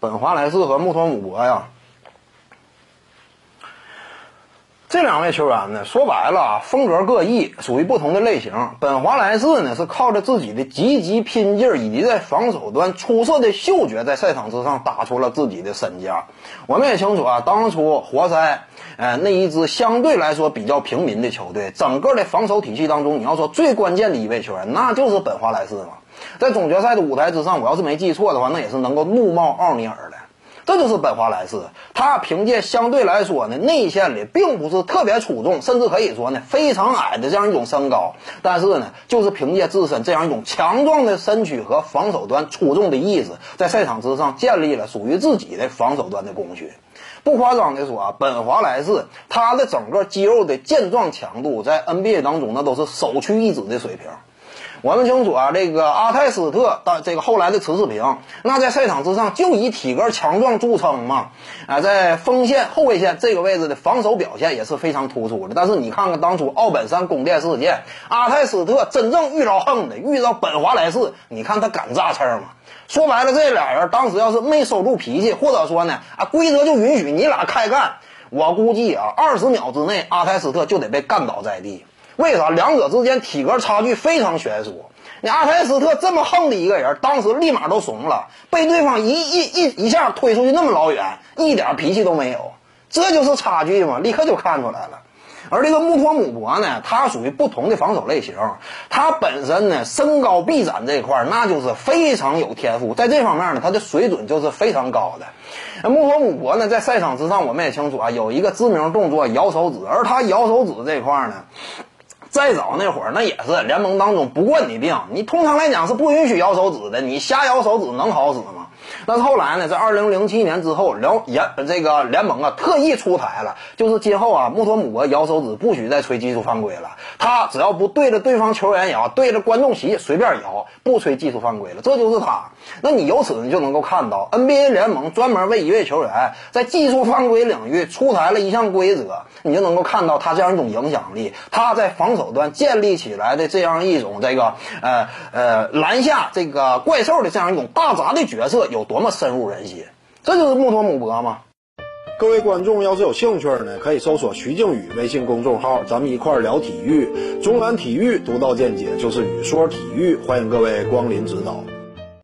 本华莱士和穆托姆博呀。这两位球员呢，说白了啊，风格各异，属于不同的类型。本华莱士呢，是靠着自己的积极拼劲儿以及在防守端出色的嗅觉，在赛场之上打出了自己的身价。我们也清楚啊，当初活塞，呃，那一支相对来说比较平民的球队，整个的防守体系当中，你要说最关键的一位球员，那就是本华莱士嘛。在总决赛的舞台之上，我要是没记错的话，那也是能够怒冒奥尼尔的。这就是本华莱士，他凭借相对来说呢内线里并不是特别出众，甚至可以说呢非常矮的这样一种身高，但是呢就是凭借自身这样一种强壮的身躯和防守端出众的意识，在赛场之上建立了属于自己的防守端的工序。不夸张的说啊，本华莱士他的整个肌肉的健壮强度在 NBA 当中那都是首屈一指的水平。我们清楚啊，这个阿泰斯特到这个后来的池世平，那在赛场之上就以体格强壮著称嘛，啊，在锋线后卫线这个位置的防守表现也是非常突出的。但是你看看当初奥本山宫殿事件，阿泰斯特真正遇着横的，遇到本华莱士，你看他敢炸刺吗？说白了，这俩人当时要是没收住脾气，或者说呢，啊，规则就允许你俩开干，我估计啊，二十秒之内阿泰斯特就得被干倒在地。为啥两者之间体格差距非常悬殊？你阿泰斯特这么横的一个人，当时立马都怂了，被对方一一一一下推出去那么老远，一点脾气都没有，这就是差距嘛，立刻就看出来了。而这个穆托姆博呢，他属于不同的防守类型，他本身呢身高臂展这一块那就是非常有天赋，在这方面呢，他的水准就是非常高的。那穆托姆博呢，在赛场之上我们也清楚啊，有一个知名动作摇手指，而他摇手指这块呢。再早那会儿，那也是联盟当中不惯你病，你通常来讲是不允许摇手指的，你瞎摇手指能好使吗？但是后来呢，在二零零七年之后，联联这个联盟啊特意出台了，就是今后啊，穆托姆博摇手指不许再吹技术犯规了，他只要不对着对方球员摇，对着观众席随便摇，不吹技术犯规了，这就是他。那你由此你就能够看到，NBA 联盟专门为一位球员在技术犯规领域出台了一项规则，你就能够看到他这样一种影响力，他在防守端建立起来的这样一种这个呃呃篮下这个怪兽的这样一种大闸的角色有多么深入人心，这就是穆托姆博嘛。各位观众要是有兴趣呢，可以搜索徐静宇微信公众号，咱们一块儿聊体育，中南体育独到见解就是语说体育，欢迎各位光临指导。